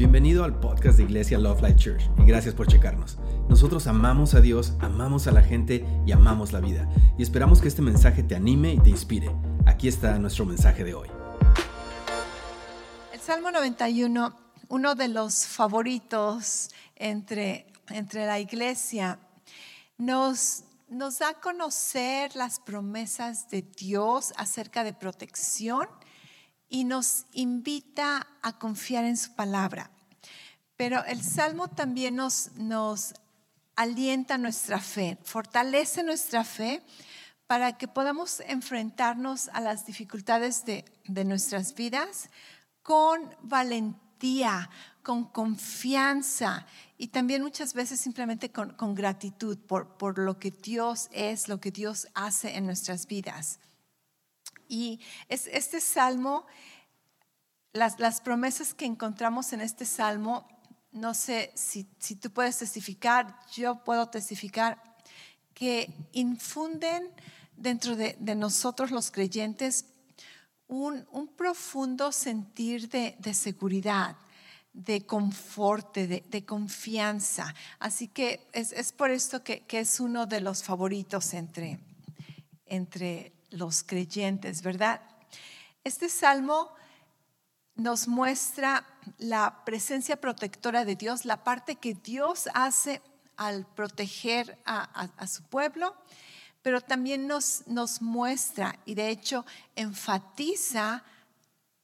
Bienvenido al podcast de Iglesia Love Life Church y gracias por checarnos. Nosotros amamos a Dios, amamos a la gente y amamos la vida. Y esperamos que este mensaje te anime y te inspire. Aquí está nuestro mensaje de hoy. El Salmo 91, uno de los favoritos entre, entre la iglesia, nos, nos da a conocer las promesas de Dios acerca de protección y nos invita a confiar en su palabra. Pero el Salmo también nos, nos alienta nuestra fe, fortalece nuestra fe para que podamos enfrentarnos a las dificultades de, de nuestras vidas con valentía, con confianza y también muchas veces simplemente con, con gratitud por, por lo que Dios es, lo que Dios hace en nuestras vidas. Y es, este salmo, las, las, promesas que encontramos en este salmo, no sé si, si tú puedes testificar, yo puedo testificar, que infunden dentro de, de nosotros los creyentes un, un profundo sentir de, de seguridad, de confort, de, de, confianza. Así que es, es por esto que, que, es uno de los favoritos entre, entre los creyentes, ¿verdad? Este salmo nos muestra la presencia protectora de Dios, la parte que Dios hace al proteger a, su pueblo, pero también nos, nos muestra y de hecho enfatiza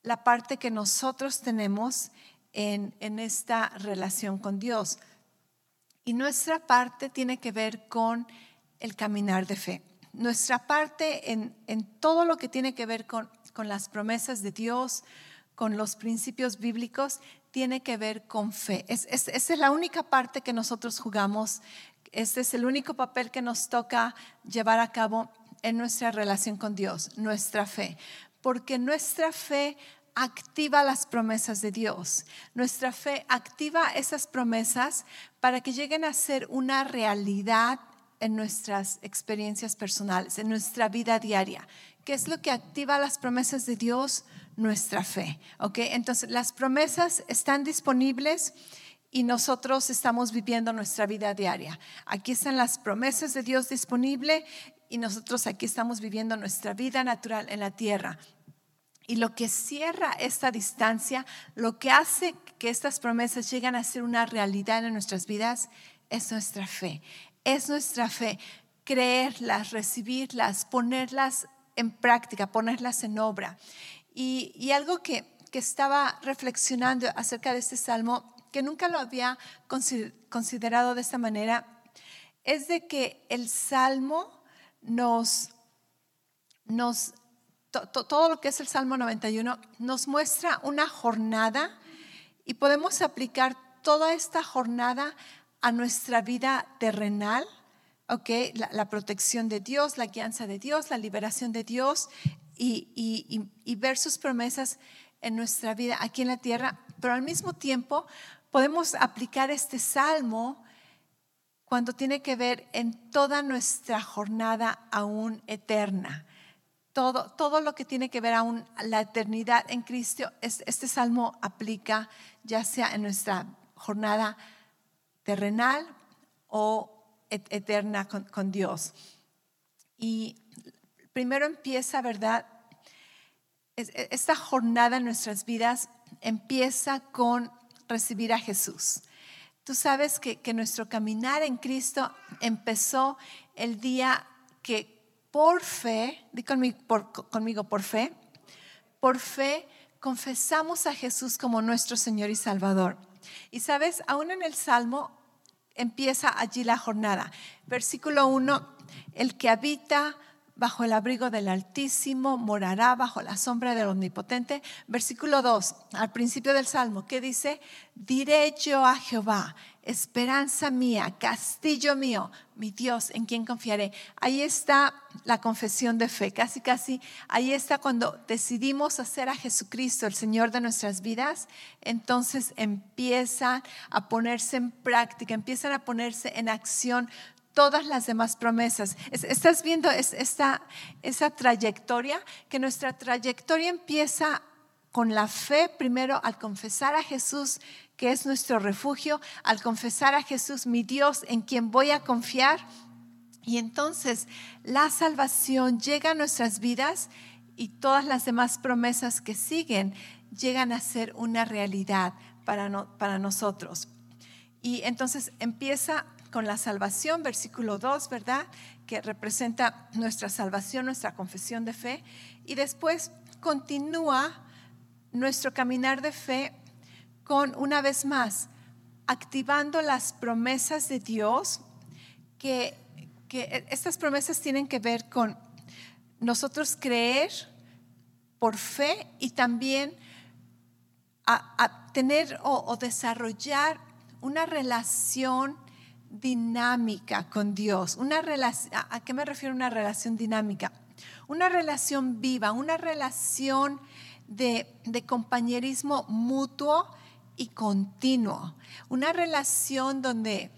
la parte que nosotros tenemos en, en esta relación con Dios. Y nuestra parte tiene que ver con el caminar de fe nuestra parte en, todo lo que tiene que ver con, las promesas de Dios, con los principios bíblicos, tiene que ver con fe. Es, es, esa es la única parte que nosotros jugamos, este es el único papel que nos toca llevar a cabo en nuestra relación con Dios, nuestra fe. Porque nuestra fe activa las promesas de Dios. Nuestra fe activa esas promesas para que lleguen a ser una realidad en nuestras experiencias personales, en nuestra vida diaria. ¿Qué es lo que activa las promesas de Dios? Nuestra fe. ¿ok? Entonces, las promesas están disponibles y nosotros estamos viviendo nuestra vida diaria. Aquí están las promesas de Dios disponibles y nosotros aquí estamos viviendo nuestra vida natural en la tierra. Y lo que cierra esta distancia, lo que hace que estas promesas lleguen a ser una realidad en nuestras vidas, es nuestra fe, es nuestra fe, creerlas, recibirlas, ponerlas en práctica, ponerlas en obra. Y, y algo que, que, estaba reflexionando acerca de este salmo, que nunca lo había considerado de esta manera, es de que el salmo nos, nos to, to, todo lo que es el Salmo 91, nos muestra una jornada y podemos aplicar toda esta jornada a nuestra vida terrenal, ¿ok? La, protección de Dios, la guianza de Dios, la liberación de Dios y, y, y, ver sus promesas en nuestra vida aquí en la tierra, pero al mismo tiempo podemos aplicar este salmo cuando tiene que ver en toda nuestra jornada aún eterna. Todo, todo lo que tiene que ver aún la eternidad en Cristo, este salmo aplica ya sea en nuestra jornada terrenal o eterna con, Dios. Y primero empieza, ¿verdad? Esta jornada en nuestras vidas empieza con recibir a Jesús. Tú sabes que, que, nuestro caminar en Cristo empezó el día que por fe, di conmigo conmigo por fe, por fe confesamos a Jesús como nuestro Señor y Salvador. Y sabes, aún en el Salmo empieza allí la jornada. Versículo 1, el que habita bajo el abrigo del Altísimo morará bajo la sombra del Omnipotente. Versículo 2, al principio del Salmo, que dice, diré yo a Jehová, esperanza mía, castillo mío, mi Dios, en quien confiaré. Ahí está la confesión de fe, casi, casi, ahí está cuando decidimos hacer a Jesucristo el Señor de nuestras vidas, entonces empiezan a ponerse en práctica, empiezan a ponerse en acción todas las demás promesas. Estás viendo esta, esa trayectoria, que nuestra trayectoria empieza con la fe, primero al confesar a Jesús, que es nuestro refugio, al confesar a Jesús, mi Dios, en quien voy a confiar. Y entonces la salvación llega a nuestras vidas y todas las demás promesas que siguen llegan a ser una realidad para, para nosotros. Y entonces empieza con la salvación, versículo 2, ¿verdad? Que representa nuestra salvación, nuestra confesión de fe. Y después continúa nuestro caminar de fe con, una vez más, activando las promesas de Dios, que, que estas promesas tienen que ver con nosotros creer por fe y también a, tener o, desarrollar una relación dinámica con Dios. Una ¿A qué me refiero una relación dinámica? Una relación viva, una relación de, compañerismo mutuo y continuo. Una relación donde,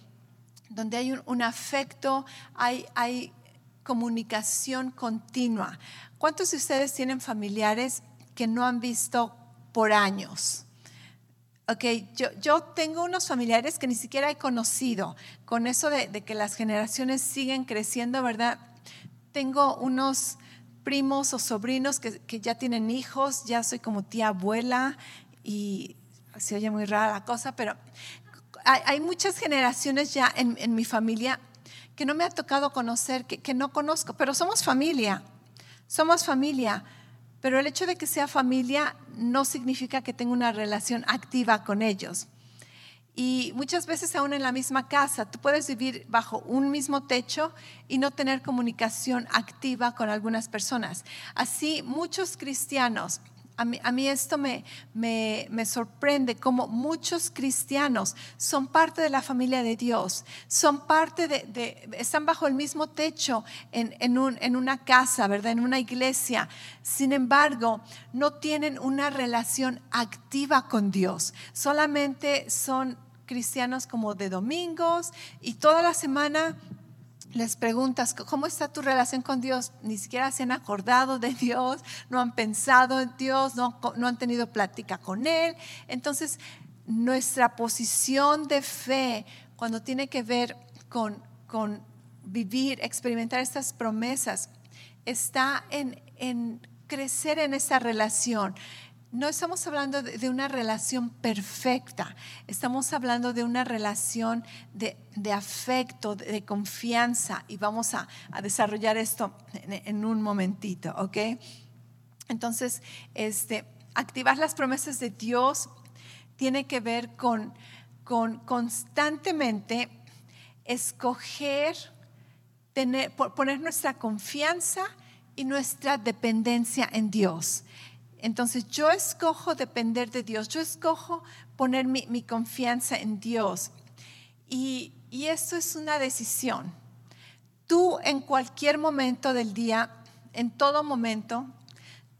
donde hay un, afecto, hay, hay comunicación continua. ¿Cuántos de ustedes tienen familiares que no han visto por años? Ok, yo, yo, tengo unos familiares que ni siquiera he conocido. Con eso de, que las generaciones siguen creciendo, ¿verdad? Tengo unos primos o sobrinos que, que, ya tienen hijos, ya soy como tía abuela y se oye muy rara la cosa, pero hay, hay muchas generaciones ya en, en, mi familia que no me ha tocado conocer, que, que no conozco, pero somos familia, somos familia. Pero el hecho de que sea familia no significa que tenga una relación activa con ellos. Y muchas veces aún en la misma casa, tú puedes vivir bajo un mismo techo y no tener comunicación activa con algunas personas. Así muchos cristianos a mí, esto me, me, sorprende como muchos cristianos son parte de la familia de Dios, son parte de, están bajo el mismo techo en, en una casa, ¿verdad? En una iglesia. Sin embargo, no tienen una relación activa con Dios, solamente son cristianos como de domingos y toda la semana les preguntas, ¿cómo está tu relación con Dios? Ni siquiera se han acordado de Dios, no han pensado en Dios, no, han tenido plática con Él. Entonces, nuestra posición de fe, cuando tiene que ver con, con vivir, experimentar estas promesas, está en, en crecer en esa relación no estamos hablando de, una relación perfecta, estamos hablando de una relación de, afecto, de, confianza, y vamos a, desarrollar esto en, un momentito, ¿ok? Entonces, este, activar las promesas de Dios tiene que ver con, con constantemente escoger, poner nuestra confianza y nuestra dependencia en Dios. Entonces yo escojo depender de Dios, yo escojo poner mi, confianza en Dios. Y, y esto es una decisión. Tú en cualquier momento del día, en todo momento,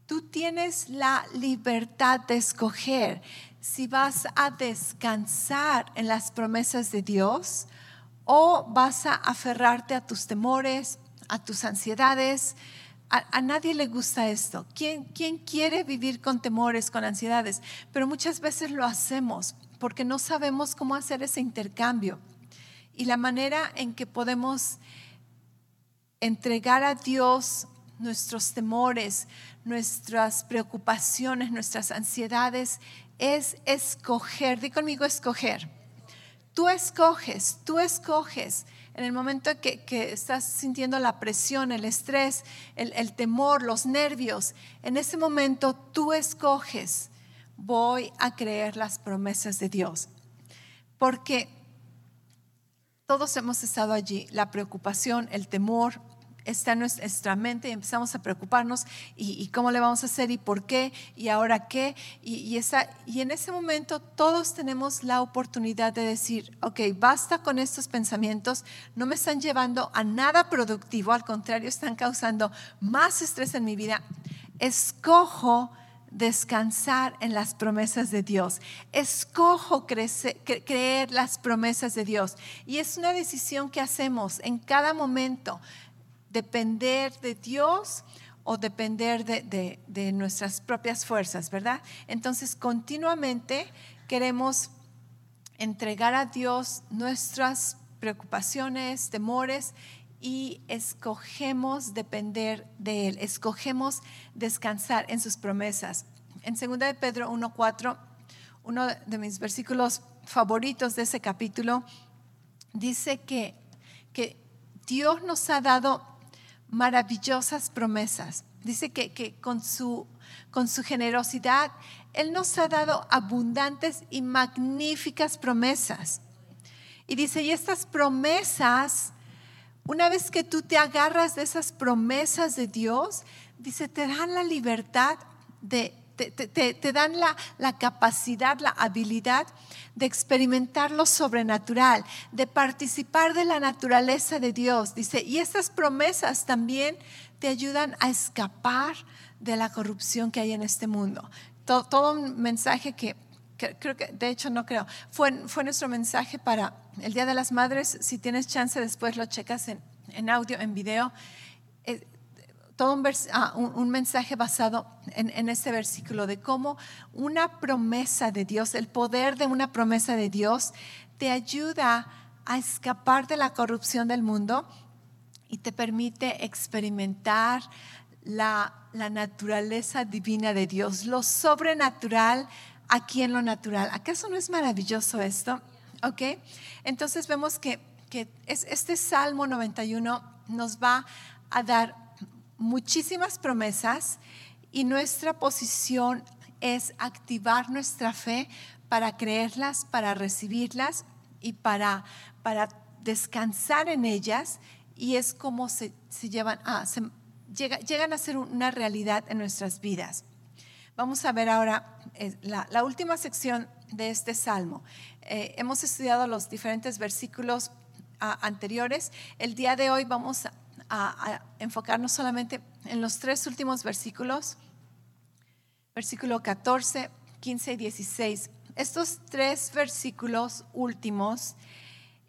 tú tienes la libertad de escoger si vas a descansar en las promesas de Dios o vas a aferrarte a tus temores, a tus ansiedades, a, nadie le gusta esto. ¿Quién, ¿Quién quiere vivir con temores, con ansiedades? Pero muchas veces lo hacemos porque no sabemos cómo hacer ese intercambio. Y la manera en que podemos entregar a Dios nuestros temores, nuestras preocupaciones, nuestras ansiedades, es escoger. Di conmigo escoger. Tú escoges, tú escoges en el momento que, que estás sintiendo la presión, el estrés, el, el temor, los nervios, en ese momento tú escoges, voy a creer las promesas de Dios. Porque todos hemos estado allí, la preocupación, el temor, está en nuestra mente y empezamos a preocuparnos y, cómo le vamos a hacer y por qué y ahora qué. Y, esa, y en ese momento todos tenemos la oportunidad de decir, ok, basta con estos pensamientos, no me están llevando a nada productivo, al contrario, están causando más estrés en mi vida. Escojo descansar en las promesas de Dios. Escojo creer las promesas de Dios. Y es una decisión que hacemos en cada momento depender de Dios o depender de, nuestras propias fuerzas, ¿verdad? Entonces, continuamente queremos entregar a Dios nuestras preocupaciones, temores y escogemos depender de Él, escogemos descansar en sus promesas. En 2 de Pedro 1.4, uno de mis versículos favoritos de ese capítulo, dice que, que Dios nos ha dado maravillosas promesas. Dice que, que con, su, con su generosidad, Él nos ha dado abundantes y magníficas promesas. Y dice, y estas promesas una vez que tú te agarras de esas promesas de Dios, dice, te dan la libertad de, te, dan la, capacidad, la habilidad de experimentar lo sobrenatural, de participar de la naturaleza de Dios. Dice, y estas promesas también te ayudan a escapar de la corrupción que hay en este mundo. Todo, un mensaje que, creo que, de hecho no creo, fue, fue nuestro mensaje para el Día de las Madres, si tienes chance después lo checas en, audio, en video, todo ah, un, mensaje basado en, en, este versículo de cómo una promesa de Dios, el poder de una promesa de Dios, te ayuda a escapar de la corrupción del mundo y te permite experimentar la, naturaleza divina de Dios, lo sobrenatural aquí en lo natural. ¿Acaso no es maravilloso esto? ¿Ok? Entonces vemos que, este Salmo 91 nos va a dar muchísimas promesas y nuestra posición es activar nuestra fe para creerlas, para recibirlas y para, para descansar en ellas y es como se, llevan a, llegan a ser una realidad en nuestras vidas. Vamos a ver ahora eh, la última sección de este salmo. Eh, hemos estudiado los diferentes versículos anteriores. El día de hoy vamos a, enfocarnos solamente en los tres últimos versículos, versículo 14, 15 y 16. Estos tres versículos últimos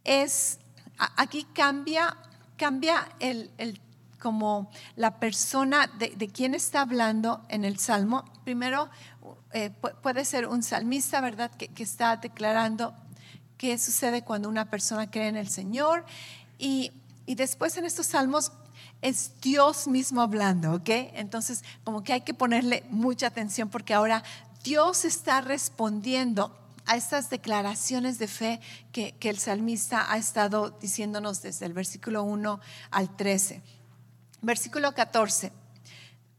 es, aquí cambia, cambia el, el como la persona de, de quién está hablando en el Salmo. Primero, eh, puede ser un salmista, ¿verdad?, que, que, está declarando qué sucede cuando una persona cree en el Señor. Y, y después en estos salmos es Dios mismo hablando, ¿ok? Entonces, como que hay que ponerle mucha atención porque ahora Dios está respondiendo a estas declaraciones de fe que, el salmista ha estado diciéndonos desde el versículo 1 al 13. Versículo 14.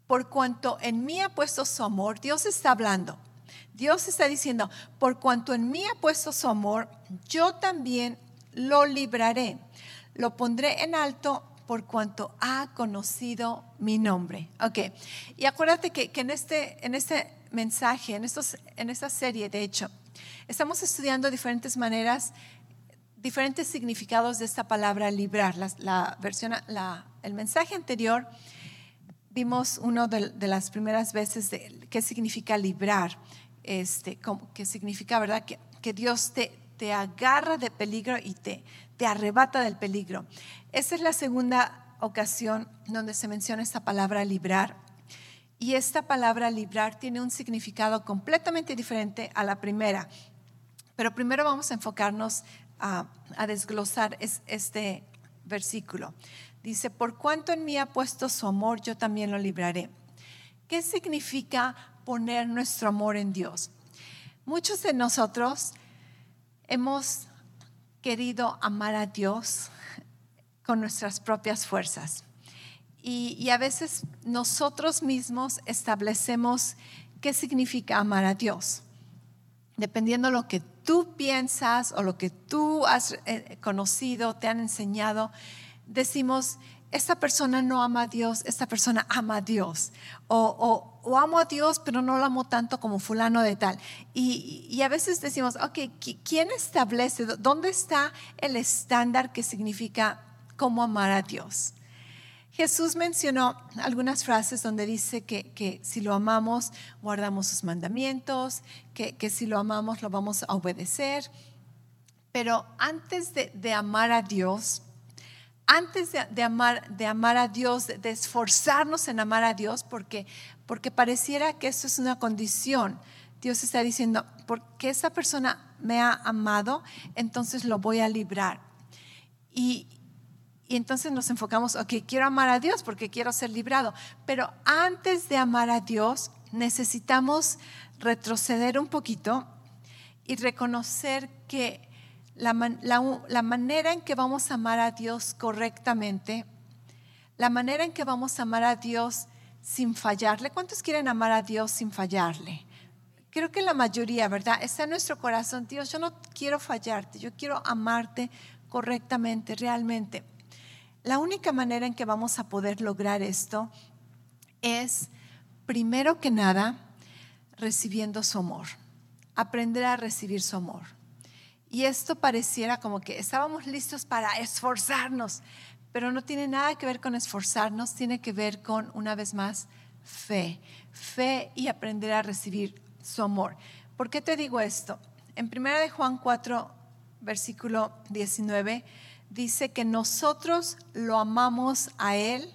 Por cuanto en mí ha puesto su amor, Dios está hablando. Dios está diciendo, por cuanto en mí ha puesto su amor, yo también lo libraré. Lo pondré en alto por cuanto ha conocido mi nombre. Ok, y acuérdate que, en, este, en este mensaje, en, estos, en esta serie, de hecho, estamos estudiando diferentes maneras, diferentes significados de esta palabra librar. La, versión, el mensaje anterior vimos uno de, las primeras veces de qué significa librar, este, qué significa, ¿verdad? Que, que Dios te, te agarra de peligro y te, te arrebata del peligro. Esa es la segunda ocasión donde se menciona esta palabra librar. Y esta palabra librar tiene un significado completamente diferente a la primera. Pero primero vamos a enfocarnos a, a desglosar este versículo. Dice, por cuanto en mí ha puesto su amor, yo también lo libraré. ¿Qué significa poner nuestro amor en Dios? Muchos de nosotros hemos querido amar a Dios con nuestras propias fuerzas. Y, a veces nosotros mismos establecemos qué significa amar a Dios. Dependiendo de lo que tú piensas o lo que tú has eh, conocido, te han enseñado, decimos, esta persona no ama a Dios, esta persona ama a Dios. O, o, amo a Dios, pero no lo amo tanto como fulano de tal. Y, y, a veces decimos, ok, ¿quién establece, dónde está el estándar que significa cómo amar a Dios? Jesús mencionó algunas frases donde dice que, que si lo amamos, guardamos sus mandamientos, que, que, si lo amamos, lo vamos a obedecer. Pero antes de, de amar a Dios, antes de, amar, a Dios, de, esforzarnos en amar a Dios, porque, porque pareciera que esto es una condición. Dios está diciendo, porque esa persona me ha amado, entonces lo voy a librar. Y, y entonces nos enfocamos, ok, quiero amar a Dios porque quiero ser librado. Pero antes de amar a Dios, necesitamos retroceder un poquito y reconocer que la, manera en que vamos a amar a Dios correctamente, la manera en que vamos a amar a Dios sin fallarle. ¿Cuántos quieren amar a Dios sin fallarle? Creo que la mayoría, ¿verdad? Está en nuestro corazón, Dios, yo no quiero fallarte, yo quiero amarte correctamente, realmente. La única manera en que vamos a poder lograr esto es, primero que nada, recibiendo su amor, aprender a recibir su amor. Y esto pareciera como que estábamos listos para esforzarnos, pero no tiene nada que ver con esforzarnos, tiene que ver con, una vez más, fe. Fe y aprender a recibir su amor. ¿Por qué te digo esto? En 1 de Juan 4, versículo 19, dice que nosotros lo amamos a Él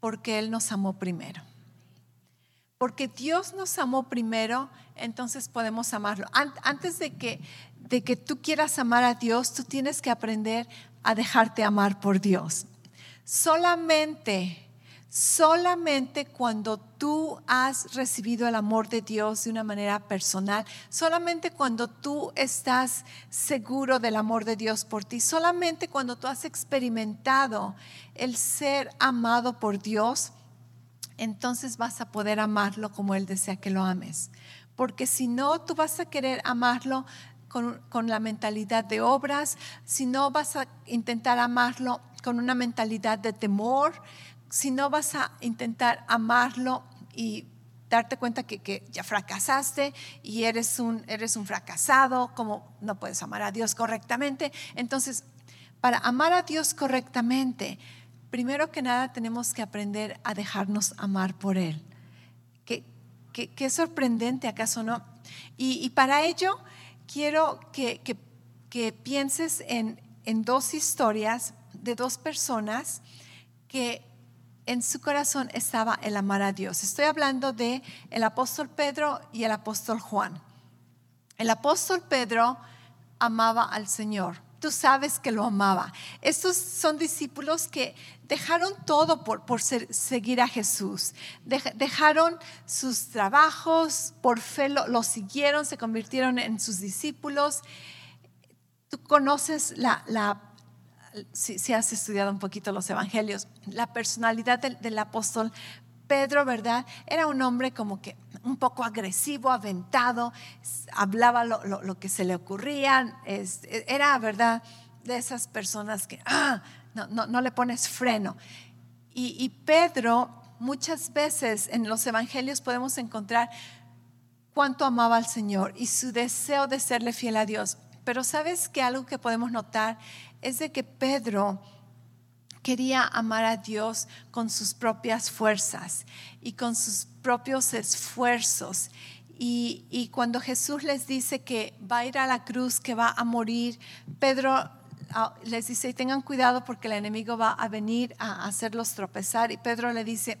porque Él nos amó primero. Porque Dios nos amó primero, entonces podemos amarlo. Antes de que de que tú quieras amar a Dios, tú tienes que aprender a dejarte amar por Dios. Solamente, solamente cuando tú has recibido el amor de Dios de una manera personal, solamente cuando tú estás seguro del amor de Dios por ti, solamente cuando tú has experimentado el ser amado por Dios, entonces vas a poder amarlo como Él desea que lo ames. Porque si no, tú vas a querer amarlo con, la mentalidad de obras, si no vas a intentar amarlo con una mentalidad de temor, si no vas a intentar amarlo y darte cuenta que, ya fracasaste y eres un, eres un fracasado, como no puedes amar a Dios correctamente. Entonces, para amar a Dios correctamente, primero que nada tenemos que aprender a dejarnos amar por Él. Qué, qué, sorprendente, ¿acaso no? Y, y para ello quiero que, pienses en, dos historias de dos personas que en su corazón estaba el amar a Dios. Estoy hablando de el apóstol Pedro y el apóstol Juan. El apóstol Pedro amaba al Señor tú sabes que lo amaba. Estos son discípulos que dejaron todo por, por seguir a Jesús. dejaron sus trabajos, por fe lo, siguieron, se convirtieron en sus discípulos. Tú conoces la, la si, has estudiado un poquito los evangelios, la personalidad del apóstol Pedro, ¿verdad? Era un hombre como que un poco agresivo, aventado, hablaba lo, que se le ocurría, era, ¿verdad? De esas personas que ah, no, le pones freno. Y, y Pedro, muchas veces en los evangelios podemos encontrar cuánto amaba al Señor y su deseo de serle fiel a Dios. Pero sabes que algo que podemos notar es de que Pedro quería amar a Dios con sus propias fuerzas y con sus propios esfuerzos. Y, cuando Jesús les dice que va a ir a la cruz, que va a morir, Pedro ah, les dice, tengan cuidado porque el enemigo va a venir a hacerlos tropezar. Y Pedro le dice,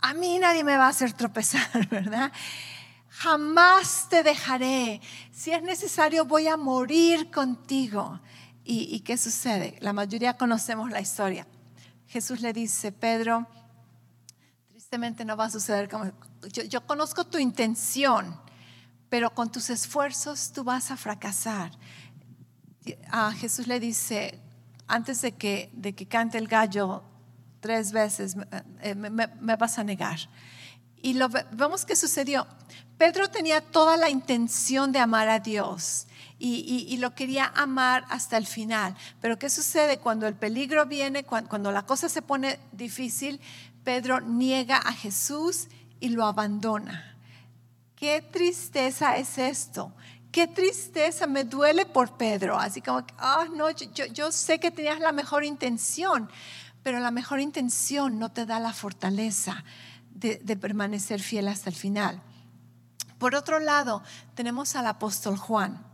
a mí nadie me va a hacer tropezar, ¿verdad? Jamás te dejaré. Si es necesario, voy a morir contigo. ¿Y, qué sucede? La mayoría conocemos la historia. Jesús le dice, Pedro, tristemente no va a suceder como... Yo, conozco tu intención, pero con tus esfuerzos tú vas a fracasar. A Jesús le dice, antes de que, de que cante el gallo tres veces, me, me vas a negar. Y lo vemos que sucedió. Pedro tenía toda la intención de amar a Dios y, lo quería amar hasta el final. Pero ¿qué sucede cuando el peligro viene, cuando, la cosa se pone difícil? Pedro niega a Jesús y lo abandona. Qué tristeza es esto. Qué tristeza, me duele por Pedro. Así como, ah, no, yo, sé que tenías la mejor intención, pero la mejor intención no te da la fortaleza de permanecer fiel hasta el final. Por otro lado, tenemos al apóstol Juan.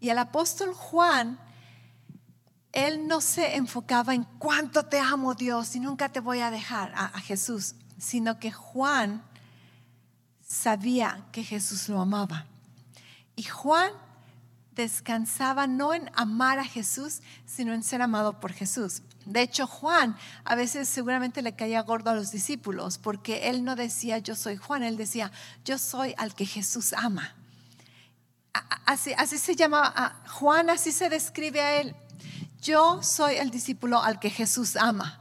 Y el apóstol Juan él no se enfocaba en cuánto te amo Dios y nunca te voy a dejar a, a Jesús, sino que Juan sabía que Jesús lo amaba. Y Juan descansaba no en amar a Jesús, sino en ser amado por Jesús. De hecho, Juan a veces seguramente le caía gordo a los discípulos porque él no decía yo soy Juan, él decía yo soy al que Jesús ama. Así, se llama Juan, así se describe a él. Yo soy el discípulo al que Jesús ama.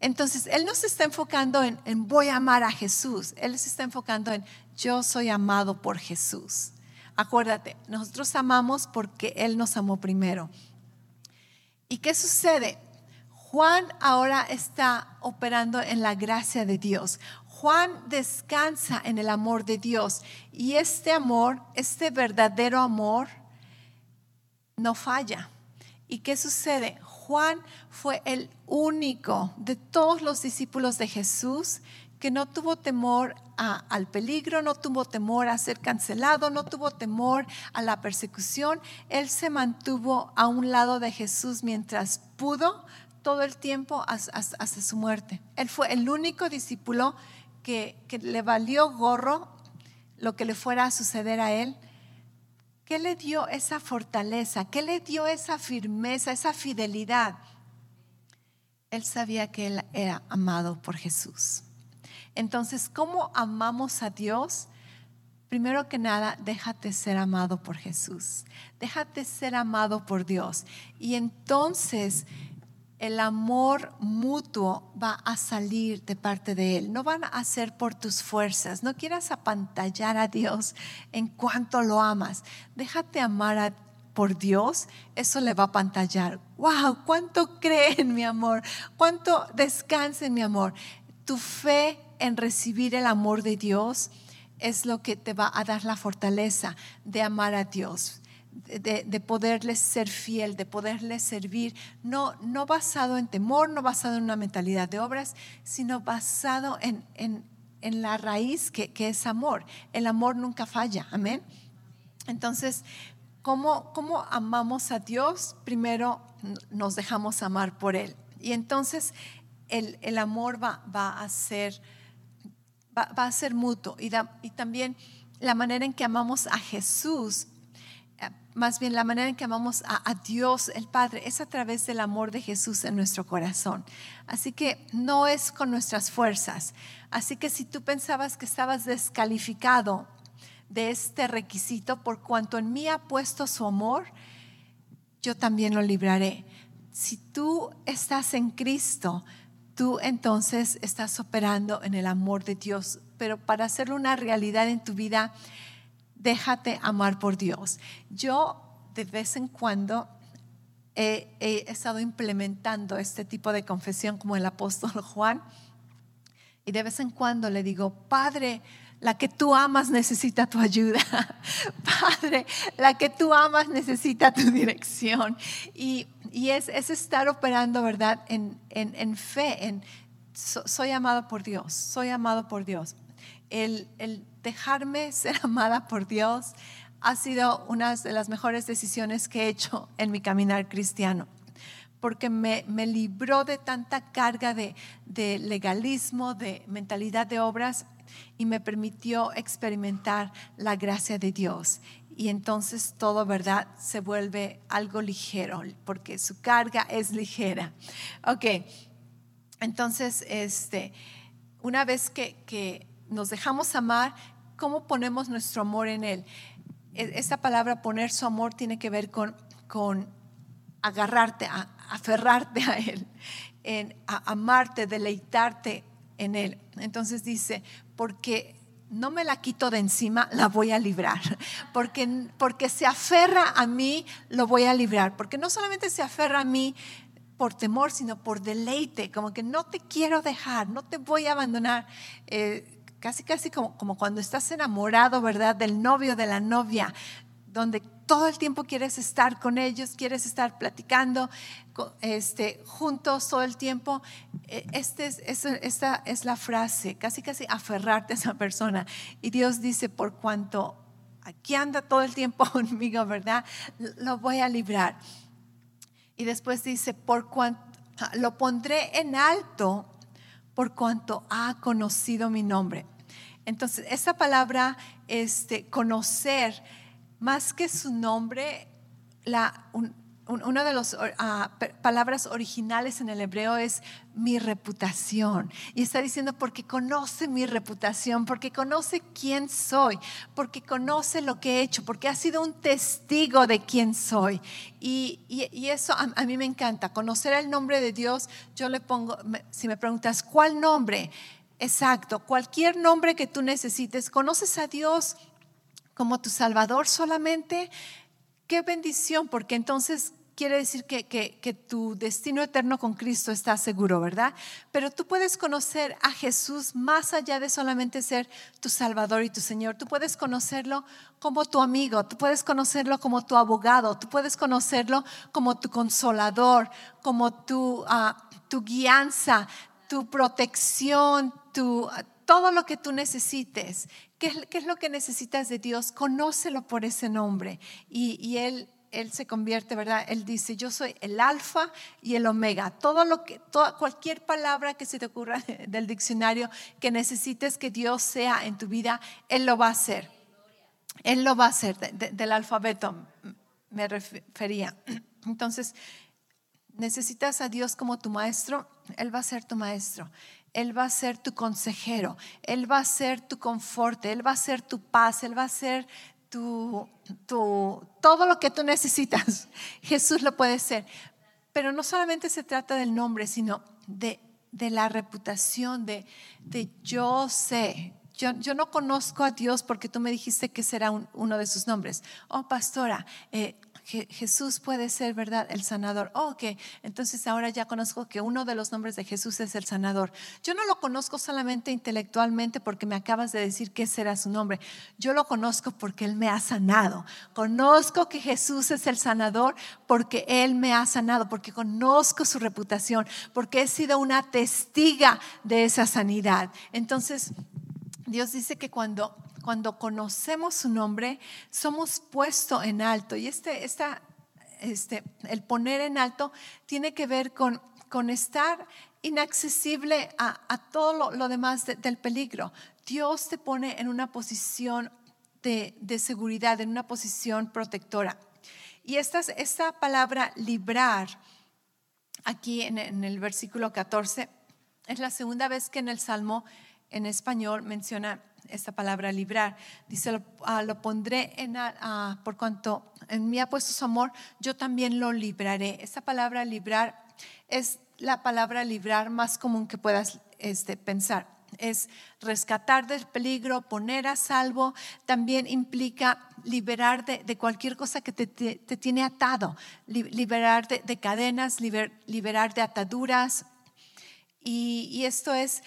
Entonces, él no se está enfocando en, en voy a amar a Jesús, él se está enfocando en yo soy amado por Jesús. Acuérdate, nosotros amamos porque Él nos amó primero. ¿Y qué sucede? Juan ahora está operando en la gracia de Dios. Juan descansa en el amor de Dios y este amor, este verdadero amor, no falla. ¿Y qué sucede? Juan fue el único de todos los discípulos de Jesús que no tuvo temor al peligro, no tuvo temor a ser cancelado, no tuvo temor a la persecución. Él se mantuvo a un lado de Jesús mientras pudo todo el tiempo hasta, su muerte. Él fue el único discípulo que, le valió gorro lo que le fuera a suceder a él. ¿Qué le dio esa fortaleza? ¿Qué le dio esa firmeza, esa fidelidad? Él sabía que él era amado por Jesús. Entonces, ¿cómo amamos a Dios? Primero que nada, déjate ser amado por Jesús. Déjate ser amado por Dios. Y entonces el amor mutuo va a salir de parte de Él. No van a ser por tus fuerzas. No quieras apantallar a Dios en cuanto lo amas. Déjate amar por Dios. Eso le va a apantallar. ¡Wow! ¿Cuánto cree en mi amor? ¿Cuánto descansa en mi amor? Tu fe en recibir el amor de Dios es lo que te va a dar la fortaleza de amar a Dios, de, de, poderle ser fiel, de poderle servir, no, no basado en temor, no basado en una mentalidad de obras, sino basado en, en, en la raíz que, que, es amor. El amor nunca falla, amén. Entonces, ¿cómo, ¿cómo amamos a Dios? Primero nos dejamos amar por Él. Y entonces el, el amor va, va a ser va, a ser mutuo y, y también la manera en que amamos a Jesús más bien la manera en que amamos a, a, Dios el Padre es a través del amor de Jesús en nuestro corazón. Así que no es con nuestras fuerzas. Así que si tú pensabas que estabas descalificado de este requisito por cuanto en mí ha puesto su amor, yo también lo libraré. Si tú estás en Cristo, tú entonces estás operando en el amor de Dios. Pero para hacerlo una realidad en tu vida, déjate amar por Dios. Yo de vez en cuando he, estado implementando este tipo de confesión como el apóstol Juan. Y de vez en cuando le digo, Padre, la que tú amas necesita tu ayuda. Padre, la que tú amas necesita tu dirección. Y, y es, es, estar operando, ¿verdad? En, en, en fe, en soy amado por Dios, soy amado por Dios. El, el dejarme ser amada por Dios ha sido una de las mejores decisiones que he hecho en mi caminar cristiano porque me, me, libró de tanta carga de, de, legalismo, de mentalidad de obras y me permitió experimentar la gracia de Dios. Y entonces todo, ¿verdad? Se vuelve algo ligero, porque su carga es ligera. Ok, entonces, este, una vez que, que nos dejamos amar, ¿cómo ponemos nuestro amor en Él? E, esta palabra poner su amor tiene que ver con, con agarrarte, a, aferrarte a Él, en a amarte, deleitarte en Él. Entonces dice, porque no me la quito de encima, la voy a librar. Porque, porque se aferra a mí, lo voy a librar. Porque no solamente se aferra a mí por temor, sino por deleite. Como que no te quiero dejar, no te voy a abandonar. Eh, casi, casi como, cuando estás enamorado, ¿verdad? Del novio, de la novia donde todo el tiempo quieres estar con ellos, quieres estar platicando este, juntos todo el tiempo. E, este es, esta es la frase, casi casi aferrarte a esa persona. Y Dios dice, por cuanto aquí anda todo el tiempo conmigo, ¿verdad? Lo voy a librar. Y después dice, por cuanto lo pondré en alto por cuanto ha conocido mi nombre. Entonces, esa palabra, este, conocer, más que su nombre, una de las ah, palabras originales en el hebreo es mi reputación. Y está diciendo porque conoce mi reputación, porque conoce quién soy, porque conoce lo que he hecho, porque ha sido un testigo de quién soy. Y, eso a, mí me encanta, conocer el nombre de Dios. Yo le pongo, si me preguntas, ¿cuál nombre? Exacto, cualquier nombre que tú necesites, ¿conoces a Dios como tu Salvador solamente? Qué bendición, porque entonces quiere decir que, que, tu destino eterno con Cristo está seguro, ¿verdad? Pero tú puedes conocer a Jesús más allá de solamente ser tu Salvador y tu Señor. Tú puedes conocerlo como tu amigo, tú puedes conocerlo como tu abogado, tú puedes conocerlo como tu consolador, como tu, ah, tu guianza, tu protección, tu, todo lo que tú necesites. ¿Qué es, ¿Qué es, lo que necesitas de Dios? Conócelo por ese nombre. Y, Él se convierte, ¿verdad? Él dice, yo soy el alfa y el omega. Todo lo que, cualquier palabra que se te ocurra del diccionario que necesites que Dios sea en tu vida, Él lo va a hacer. Él lo va a hacer, del alfabeto me refería. Entonces, necesitas a Dios como tu maestro, Él va a ser tu maestro. Él va a ser tu consejero, Él va a ser tu confort, Él va a ser tu paz, Él va a ser todo lo que tú necesitas, Jesús lo puede ser. Pero no solamente se trata del nombre, sino de, la reputación, de, de yo sé. Yo, yo, no conozco a Dios porque tú me dijiste que será uno de sus nombres. Oh, pastora, eh, Jesús puede ser, ¿verdad? El sanador. Oh, ok, entonces ahora ya conozco que uno de los nombres de Jesús es el sanador. Yo no lo conozco solamente intelectualmente porque me acabas de decir que será su nombre. Yo lo conozco porque Él me ha sanado. Conozco que Jesús es el sanador porque Él me ha sanado, porque conozco su reputación, porque he sido una testiga de esa sanidad. Entonces, Dios dice que cuando cuando conocemos su nombre, somos puestos en alto. Y este, esta, este, el poner en alto tiene que ver con, con estar inaccesible a, a todo lo, demás del peligro. Dios te pone en una posición de, de seguridad, en una posición protectora. Y esta, esta palabra librar, aquí en, en el versículo 14, es la segunda vez que en el Salmo en español menciona esta palabra librar. Dice, lo, ah, pondré en, uh, por cuanto en mí ha puesto su amor, yo también lo libraré. Esta palabra librar es la palabra librar más común que puedas este, pensar. Es rescatar del peligro, poner a salvo, también implica liberar de, cualquier cosa que te, tiene atado, liberar de, cadenas, liberar de ataduras. Y, y esto es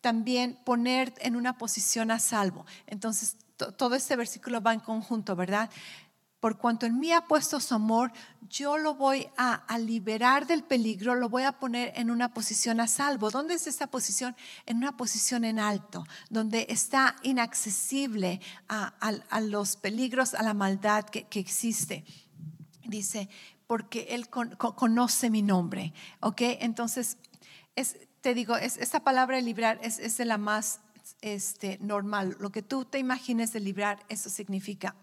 también poner en una posición a salvo. Entonces, todo este versículo va en conjunto, ¿verdad? Por cuanto en mí ha puesto su amor, yo lo voy a, liberar del peligro, lo voy a poner en una posición a salvo. ¿Dónde es esta posición? En una posición en alto, donde está inaccesible a, los peligros, a la maldad que, existe. Dice, porque Él conoce mi nombre. ¿Ok? Entonces, es, te digo, es, esta palabra librar es, es de la más este, normal. Lo que tú te imagines de librar, eso significa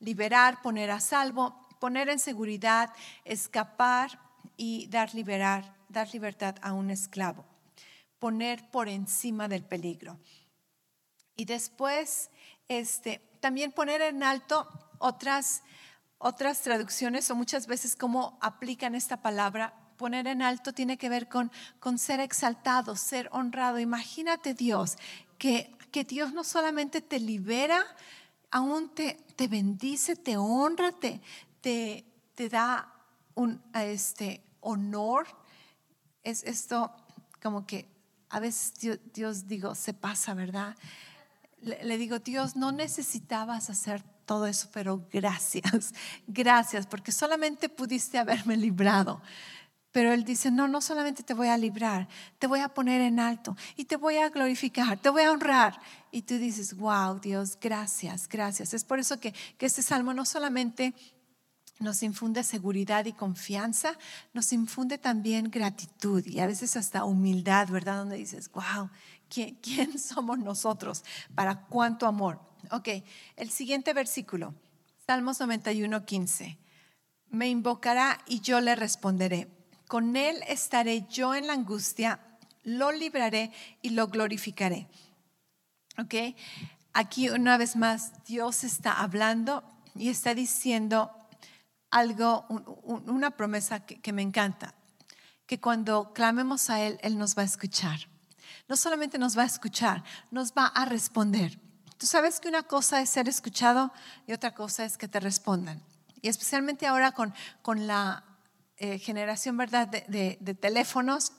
liberar, poner a salvo, poner en seguridad, escapar y dar, liberar, dar libertad a un esclavo, poner por encima del peligro. Y después, este, también poner en alto otras, otras traducciones o muchas veces cómo aplican esta palabra poner en alto tiene que ver con, con ser exaltado, ser honrado. Imagínate Dios, que, que Dios no solamente te libera, aún te, te bendice, te honra, te, te, da un este, honor. Es esto como que a veces Dios, digo, se pasa, ¿verdad? Le digo, Dios, no necesitabas hacer todo eso, pero gracias, gracias, porque solamente pudiste haberme librado. Pero Él dice, no, no solamente te voy a librar, te voy a poner en alto y te voy a glorificar, te voy a honrar. Y tú dices, wow, Dios, gracias, gracias. Es por eso que, que este salmo no solamente nos infunde seguridad y confianza, nos infunde también gratitud y a veces hasta humildad, ¿verdad? Donde dices, wow, ¿quién, quién somos nosotros? ¿Para cuánto amor? Ok, el siguiente versículo, Salmos 91, 15. Me invocará y yo le responderé. Con él estaré yo en la angustia, lo libraré y lo glorificaré. Ok, aquí una vez más Dios está hablando y está diciendo, algo, una promesa que, me encanta, que cuando clamemos a Él, Él nos va a escuchar. No solamente nos va a escuchar, nos va a responder. Tú sabes que una cosa es ser escuchado y otra cosa es que te respondan. Y especialmente ahora con, con la eh, generación, ¿verdad?, de, de teléfonos.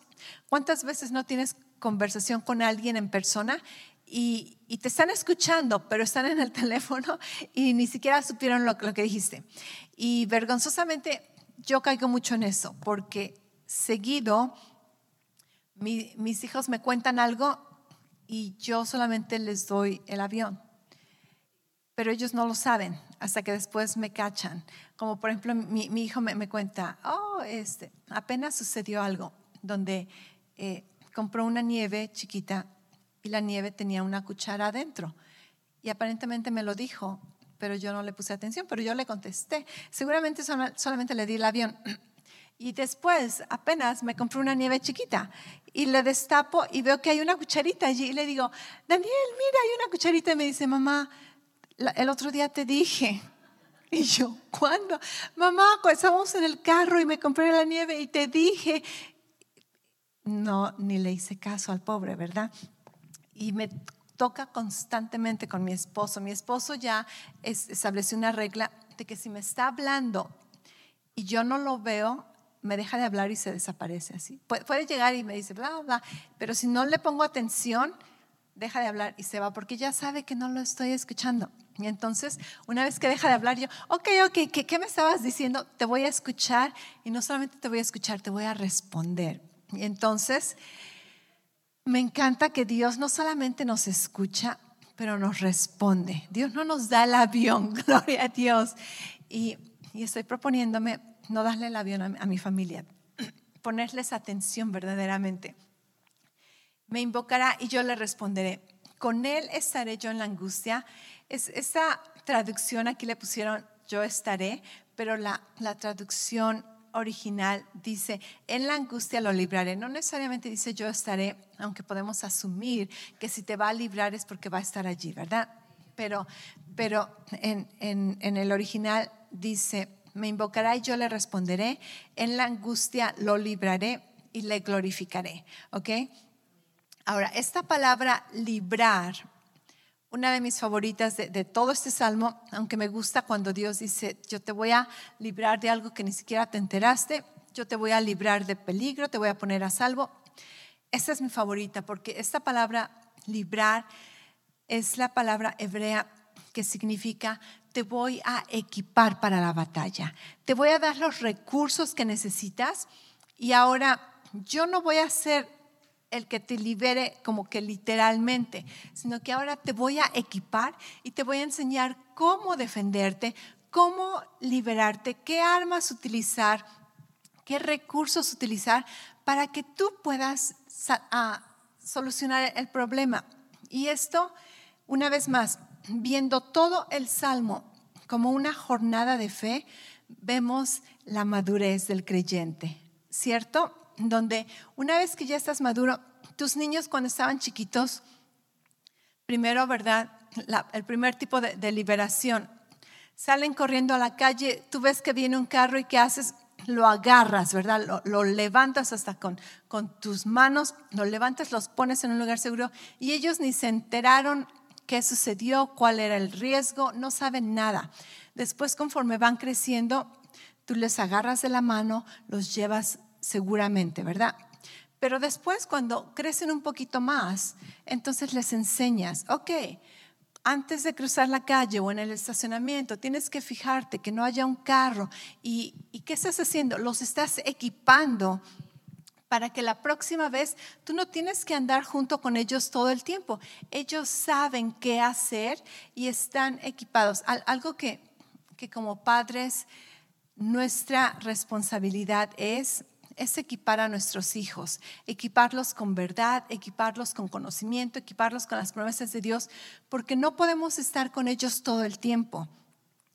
¿Cuántas veces no tienes conversación con alguien en persona y, te están escuchando, pero están en el teléfono y ni siquiera supieron lo, que dijiste. Y vergonzosamente yo caigo mucho en eso, porque seguido mis hijos me cuentan algo y yo solamente les doy el avión. Pero ellos no lo saben hasta que después me cachan. Como por ejemplo, mi, hijo me, cuenta, oh, este, apenas sucedió algo donde eh, compró una nieve chiquita y la nieve tenía una cuchara adentro. Y aparentemente me lo dijo, pero yo no le puse atención, pero yo le contesté. Seguramente solamente le di el avión. Y después apenas me compré una nieve chiquita y le destapo y veo que hay una cucharita allí y le digo, Daniel, mira, hay una cucharita y me dice, mamá, el otro día te dije. Y yo, ¿cuándo? Mamá, pues estábamos en el carro y me compré la nieve y te dije. No, ni le hice caso al pobre, ¿verdad? y me toca constantemente con mi esposo. Mi esposo ya estableció una regla de que si me está hablando y yo no lo veo, me deja de hablar y se desaparece así. Puede, llegar y me dice, bla, bla, pero si no le pongo atención, deja de hablar y se va porque ya sabe que no lo estoy escuchando. Y entonces, una vez que deja de hablar, yo, ok, ok, ¿qué, qué me estabas diciendo? Te voy a escuchar y no solamente te voy a escuchar, te voy a responder. Y entonces, me encanta que Dios no solamente nos escucha, pero nos responde. Dios no nos da el avión, gloria a Dios. Y, estoy proponiéndome no darle el avión a, mi familia, ponerles atención verdaderamente. Me invocará y yo le responderé. Con él estaré yo en la angustia. Es, esa traducción aquí le pusieron yo estaré, pero la, la traducción original dice, en la angustia lo libraré. No necesariamente dice yo estaré, aunque podemos asumir que si te va a librar es porque va a estar allí, ¿verdad? Pero, pero en, en el original dice, me invocará y yo le responderé, en la angustia lo libraré y le glorificaré, ¿ok? Ahora, esta palabra librar una de mis favoritas de, todo este salmo, aunque me gusta cuando Dios dice, yo te voy a librar de algo que ni siquiera te enteraste, yo te voy a librar de peligro, te voy a poner a salvo. Esta es mi favorita porque esta palabra librar es la palabra hebrea que significa te voy a equipar para la batalla, te voy a dar los recursos que necesitas y ahora yo no voy a ser el que te libere como que literalmente, sino que ahora te voy a equipar y te voy a enseñar cómo defenderte, cómo liberarte, qué armas utilizar, qué recursos utilizar para que tú puedas solucionar el problema. Y esto, una vez más, viendo todo el salmo como una jornada de fe, vemos la madurez del creyente, ¿cierto? Donde una vez que ya estás maduro, tus niños cuando estaban chiquitos, primero, ¿verdad? el primer tipo de, liberación, salen corriendo a la calle, tú ves que viene un carro y ¿qué haces? Lo agarras, ¿verdad? Lo, levantas hasta con, con tus manos, lo levantas, los pones en un lugar seguro y ellos ni se enteraron qué sucedió, cuál era el riesgo, no saben nada. Después, conforme van creciendo, tú les agarras de la mano, los llevas seguramente, ¿verdad? Pero después cuando crecen un poquito más, entonces les enseñas, ok, antes de cruzar la calle o en el estacionamiento, tienes que fijarte que no haya un carro. ¿Y, qué estás haciendo? Los estás equipando para que la próxima vez tú no tienes que andar junto con ellos todo el tiempo. Ellos saben qué hacer y están equipados. Algo que, que como padres nuestra responsabilidad es es equipar a nuestros hijos, equiparlos con verdad, equiparlos con conocimiento, equiparlos con las promesas de Dios, porque no podemos estar con ellos todo el tiempo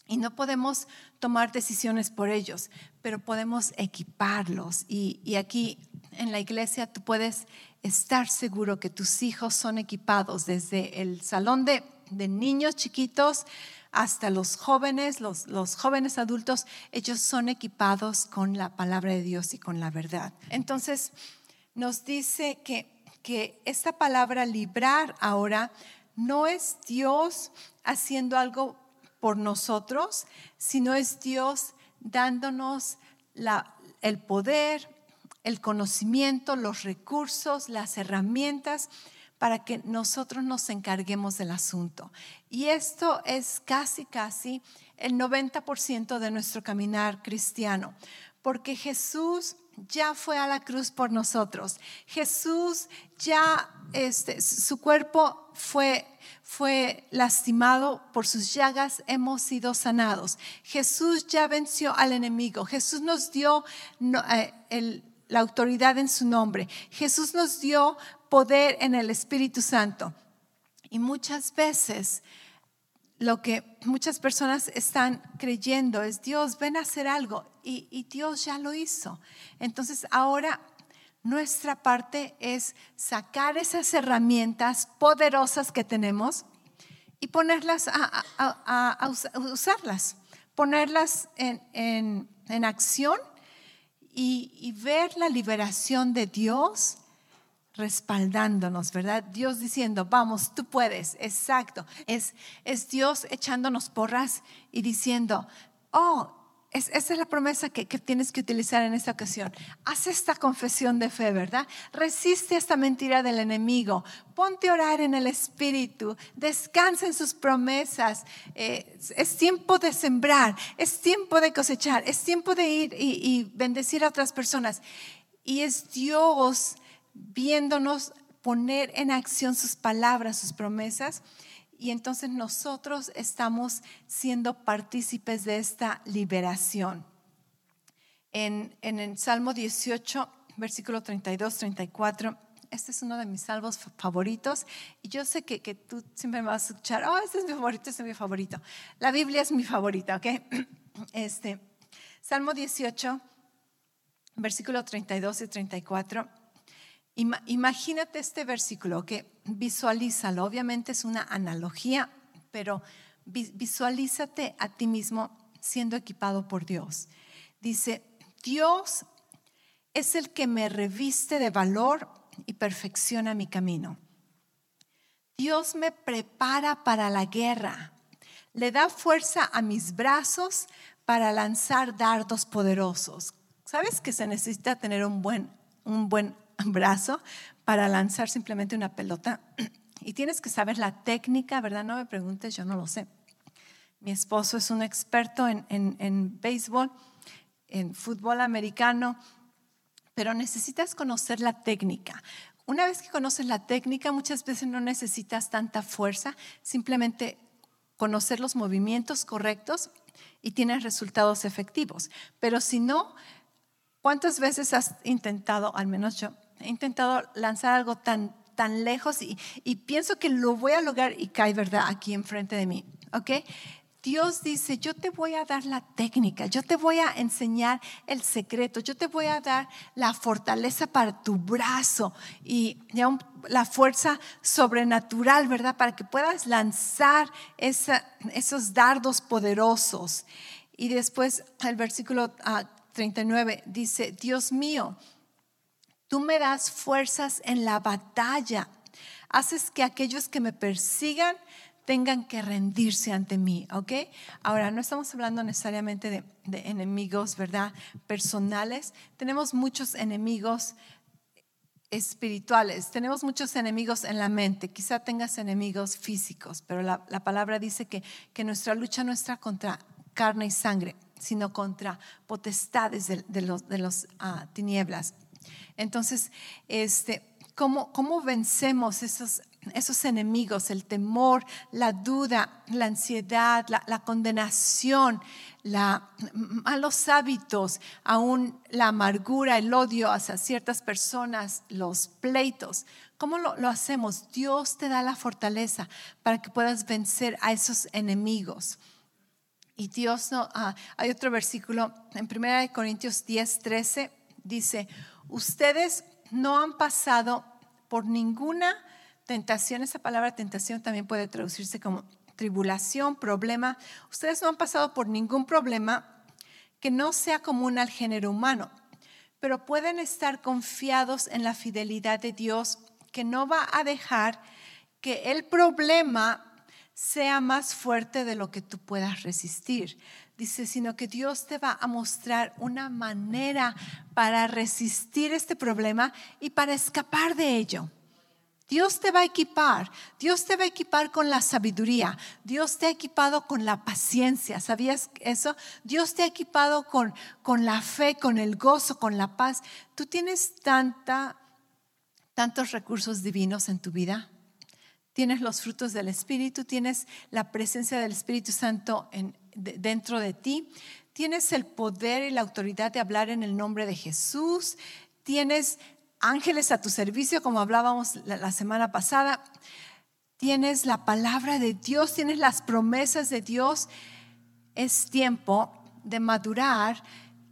y no podemos tomar decisiones por ellos, pero podemos equiparlos. Y, aquí en la iglesia tú puedes estar seguro que tus hijos son equipados desde el salón de, niños chiquitos hasta los jóvenes, los, jóvenes adultos, ellos son equipados con la palabra de Dios y con la verdad. Entonces, nos dice que, que esta palabra librar ahora no es Dios haciendo algo por nosotros, sino es Dios dándonos la, el poder, el conocimiento, los recursos, las herramientas para que nosotros nos encarguemos del asunto. Y esto es casi, casi el 90% de nuestro caminar cristiano, porque Jesús ya fue a la cruz por nosotros. Jesús ya, este, su cuerpo fue, fue lastimado por sus llagas, hemos sido sanados. Jesús ya venció al enemigo. Jesús nos dio eh, la autoridad en su nombre. Jesús nos dio poder en el Espíritu Santo. Y muchas veces lo que muchas personas están creyendo es, Dios, ven a hacer algo. Y, Dios ya lo hizo. Entonces ahora nuestra parte es sacar esas herramientas poderosas que tenemos y ponerlas a, usarlas, ponerlas en, acción y, y ver la liberación de Dios respaldándonos, ¿verdad? Dios diciendo, vamos, tú puedes, exacto. Es, es Dios echándonos porras y diciendo, oh, es, esa es la promesa que, que, tienes que utilizar en esta ocasión. Haz esta confesión de fe, ¿verdad? Resiste esta mentira del enemigo. Ponte a orar en el Espíritu. Descansa en sus promesas. Eh, es tiempo de sembrar. Es tiempo de cosechar. Es tiempo de ir y, y bendecir a otras personas. Y es Dios viéndonos poner en acción sus palabras, sus promesas. Y entonces nosotros estamos siendo partícipes de esta liberación. En, el Salmo 18, versículo 32, 34, este es uno de mis salvos favoritos. Y yo sé que, que, tú siempre me vas a escuchar, oh, este es mi favorito, este es mi favorito. La Biblia es mi favorita, ¿ok? Este, Salmo 18, versículo 32 y 34 Imagínate este versículo que visualízalo. Obviamente es una analogía, pero visualízate a ti mismo siendo equipado por Dios. Dice, Dios es el que me reviste de valor y perfecciona mi camino. Dios me prepara para la guerra. Le da fuerza a mis brazos para lanzar dardos poderosos. ¿Sabes que se necesita tener un buen, un buen brazo para lanzar simplemente una pelota. Y tienes que saber la técnica, ¿verdad? No me preguntes, yo no lo sé. Mi esposo es un experto en, en, béisbol, en fútbol americano, pero necesitas conocer la técnica. Una vez que conoces la técnica, muchas veces no necesitas tanta fuerza, simplemente conocer los movimientos correctos y tienes resultados efectivos. Pero si no, ¿cuántas veces has intentado, al menos yo, he intentado lanzar algo tan, tan lejos y, y pienso que lo voy a lograr y cae, ¿verdad? Aquí enfrente de mí, ¿ok? Dios dice, yo te voy a dar la técnica, yo te voy a enseñar el secreto, yo te voy a dar la fortaleza para tu brazo y la fuerza sobrenatural, ¿verdad? Para que puedas lanzar esos dardos poderosos. Y después el versículo 39 ah, dice, Dios mío, Tú me das fuerzas en la batalla. Haces que aquellos que me persigan tengan que rendirse ante mí, ¿ok? Ahora, no estamos hablando necesariamente de, enemigos, ¿verdad? Personales. Tenemos muchos enemigos espirituales, tenemos muchos enemigos en la mente, quizá tengas enemigos físicos, pero la, palabra dice que, nuestra lucha no está contra carne y sangre, sino contra potestades de, de los ah, tinieblas. Entonces, este, ¿cómo, cómo vencemos esos, esos enemigos, el temor, la duda, la ansiedad, la, condenación, la, malos hábitos, aún la amargura, el odio hacia ciertas personas, los pleitos. ¿Cómo lo, lo hacemos? Dios te da la fortaleza para que puedas vencer a esos enemigos. Y Dios no, ah, hay otro versículo en 1 Corintios 10, 13, dice, ustedes no han pasado por ninguna Tentación, esa palabra tentación también puede traducirse como tribulación, problema. Ustedes no han pasado por ningún problema que no sea común al género humano, pero pueden estar confiados en la fidelidad de Dios que no va a dejar que el problema sea más fuerte de lo que tú puedas resistir. Dice, sino que Dios te va a mostrar una manera para resistir este problema y para escapar de ello. Dios te va a equipar, Dios te va a equipar con la sabiduría, Dios te ha equipado con la paciencia, ¿sabías eso? Dios te ha equipado con, con la fe, con el gozo, con la paz. Tú tienes tanta, tantos recursos divinos en tu vida. Tienes los frutos del Espíritu, tienes la presencia del Espíritu Santo en, dentro de ti, tienes el poder y la autoridad de hablar en el nombre de Jesús, tienes ángeles a tu servicio, como hablábamos la, semana pasada. Tienes la palabra de Dios, tienes las promesas de Dios. Es tiempo de madurar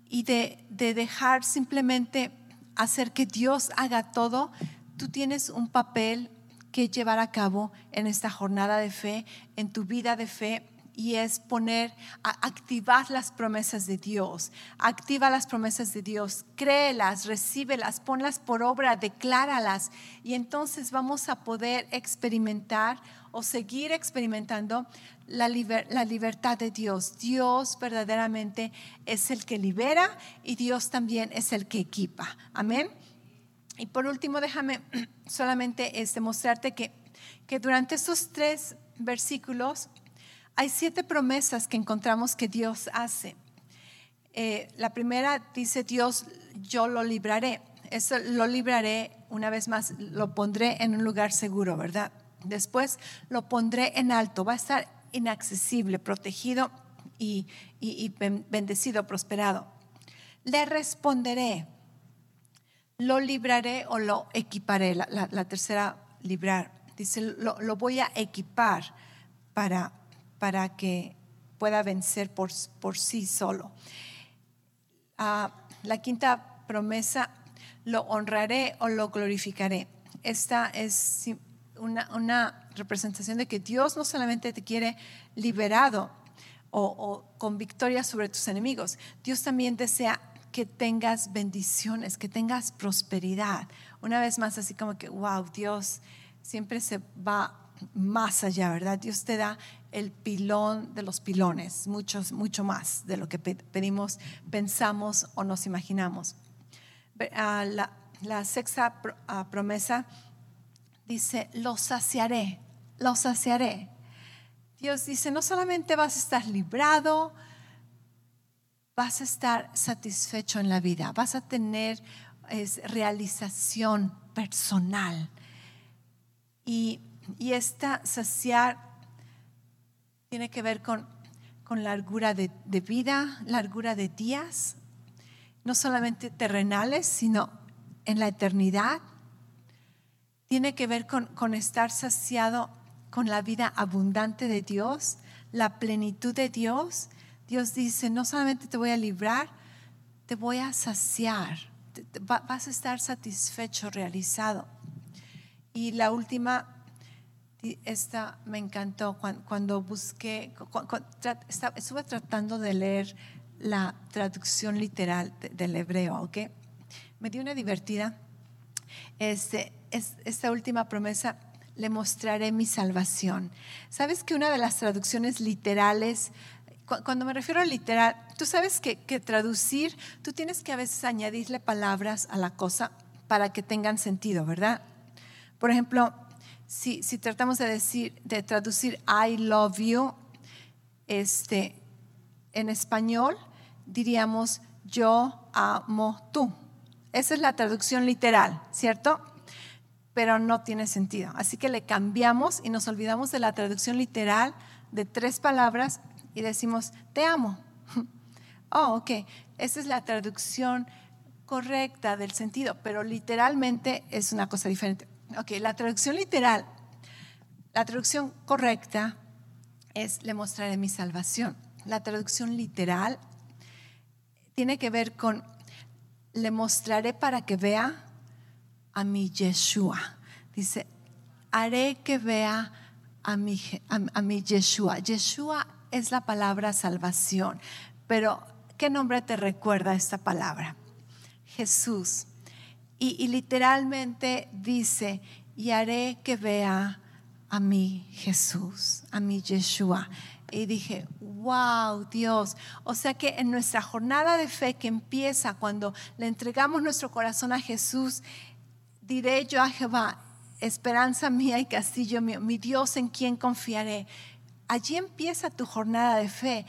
y de, de dejar simplemente hacer que Dios haga todo. Tú tienes un papel que llevar a cabo en esta jornada de fe, en tu vida de fe y es poner, activar las promesas de Dios. Activa las promesas de Dios, créelas, recíbelas, ponlas por obra, decláralas y entonces vamos a poder experimentar o seguir experimentando la, la libertad de Dios. Dios verdaderamente es el que libera y Dios también es el que equipa. Amén. Y por último, déjame solamente este, mostrarte que, que durante estos tres versículos, hay siete promesas que encontramos que Dios hace. Eh, la primera dice Dios, yo lo libraré. Eso lo libraré, una vez más, lo pondré en un lugar seguro, ¿verdad? Después lo pondré en alto, va a estar inaccesible, protegido y, bendecido, prosperado. Le responderé, lo libraré o lo equiparé. La, tercera, librar. Dice, lo, lo voy a equipar para para que pueda vencer por, por sí solo. Ah, la quinta promesa, lo honraré o lo glorificaré. Esta es una, una, representación de que Dios no solamente te quiere liberado o, o con victoria sobre tus enemigos, Dios también desea que tengas bendiciones, que tengas prosperidad. Una vez más, así como que, wow, Dios siempre se va más allá, ¿verdad? Dios te da el pilón de los pilones, muchos, mucho más de lo que pedimos, pensamos o nos imaginamos. Ah, la, sexta ah, promesa dice, lo saciaré, lo saciaré. Dios dice, no solamente vas a estar librado, vas a estar satisfecho en la vida, vas a tener realización personal. Y esta saciar tiene que ver con, con largura de, vida, largura de días, no solamente terrenales, sino en la eternidad. Tiene que ver con, con estar saciado con la vida abundante de Dios, la plenitud de Dios. Dios dice, no solamente te voy a librar, te voy a saciar, vas a estar satisfecho, realizado. Y la última esta me encantó cuando, busqué, estuve tratando de leer la traducción literal del hebreo, ¿ok? Me dio una divertida. Este, esta última promesa, le mostraré mi salvación. ¿Sabes que una de las traducciones literales, cuando me refiero a literal, tú sabes que traducir, tú tienes que a veces añadirle palabras a la cosa para que tengan sentido, ¿verdad? Por ejemplo, si, tratamos de decir, de traducir I love you, este, en español diríamos yo amo tú. Esa es la traducción literal, ¿cierto? pero no tiene sentido. Así que le cambiamos y nos olvidamos de la traducción literal de tres palabras y decimos, te amo. Oh, ok, esa es la traducción correcta del sentido, pero literalmente es una cosa diferente. Ok, la traducción literal, la traducción correcta es le mostraré mi salvación. La traducción literal tiene que ver con le mostraré para que vea a mi Yeshua. Dice, haré que vea a mi, a, mi Yeshua. Yeshua es la palabra salvación, pero ¿qué nombre te recuerda esta palabra? Jesús. Y, literalmente dice, y haré que vea a mi Jesús, a mi Yeshua. Y dije, wow, Dios. O sea que en nuestra jornada de fe que empieza cuando le entregamos nuestro corazón a Jesús, diré yo a Jehová, esperanza mía y castillo mío, mi Dios en quien confiaré. Allí empieza tu jornada de fe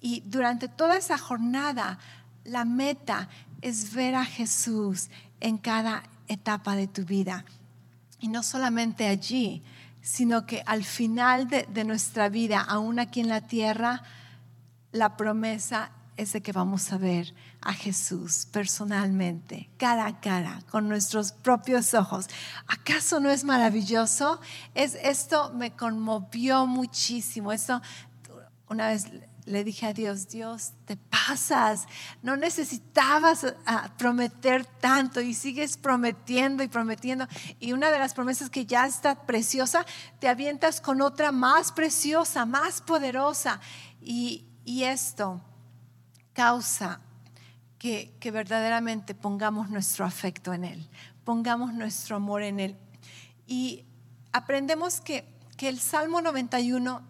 y durante toda esa jornada la meta es ver a Jesús en cada etapa de tu vida. Y no solamente allí, sino que al final de, nuestra vida, aún aquí en la tierra, la promesa es de que vamos a ver a Jesús personalmente, cara a cara, con nuestros propios ojos. ¿Acaso no es maravilloso? Es, esto me conmovió muchísimo. Esto, una vez le dije a Dios, Dios, te pasas, no necesitabas ah, prometer tanto y sigues prometiendo y prometiendo. Y una de las promesas que ya está preciosa, te avientas con otra más preciosa, más poderosa. Y, y esto causa que, verdaderamente pongamos nuestro afecto en Él, pongamos nuestro amor en Él. Y aprendemos que, el Salmo 91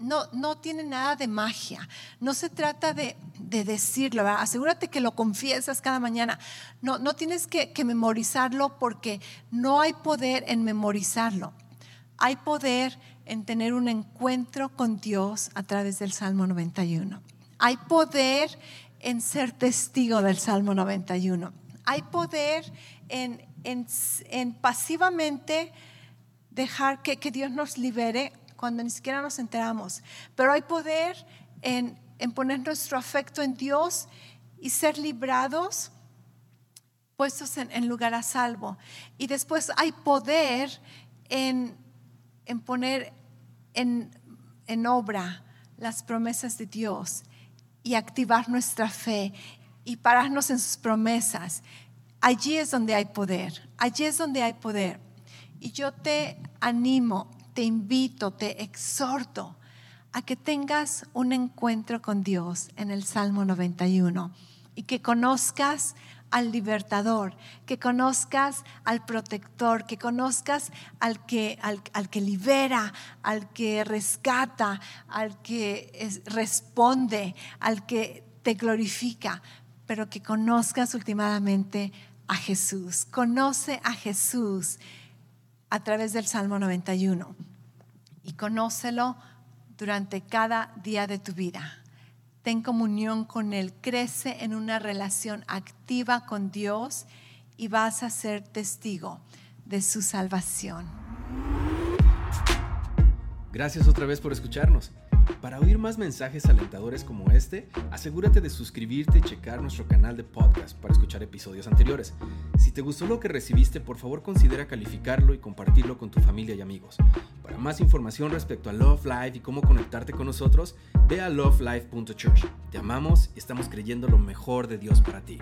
no, no, tiene nada de magia. No se trata de, decirlo, asegúrate que lo confiesas cada mañana. No, no tienes que, memorizarlo porque no hay poder en memorizarlo. Hay poder en tener un encuentro con Dios a través del Salmo 91. Hay poder en ser testigo del Salmo 91. Hay poder en, en, pasivamente dejar que, que, Dios nos libere cuando ni siquiera nos enteramos. Pero hay poder en, en poner nuestro afecto en Dios y ser librados, puestos en, en lugar a salvo. Y después hay poder en, en poner en, en obra las promesas de Dios y activar nuestra fe y pararnos en sus promesas. Allí es donde hay poder, allí es donde hay poder. Y yo te animo, te invito, te exhorto a que tengas un encuentro con Dios en el Salmo 91 y que conozcas al libertador, que conozcas al protector, que conozcas al que, al, que libera, al que rescata, al que responde, al que te glorifica, pero que conozcas últimamente a Jesús. Conoce a Jesús a través del Salmo 91 y conócelo durante cada día de tu vida ten comunión con Él, crece en una relación activa con Dios y vas a ser testigo de su salvación. Gracias otra vez por escucharnos. Para oír más mensajes alentadores como este, asegúrate de suscribirte y checar nuestro canal de podcast para escuchar episodios anteriores. Si te gustó lo que recibiste, por favor considera calificarlo y compartirlo con tu familia y amigos. Para más información respecto a Love Life y cómo conectarte con nosotros, ve a lovelife.church. Te amamos y estamos creyendo lo mejor de Dios para ti.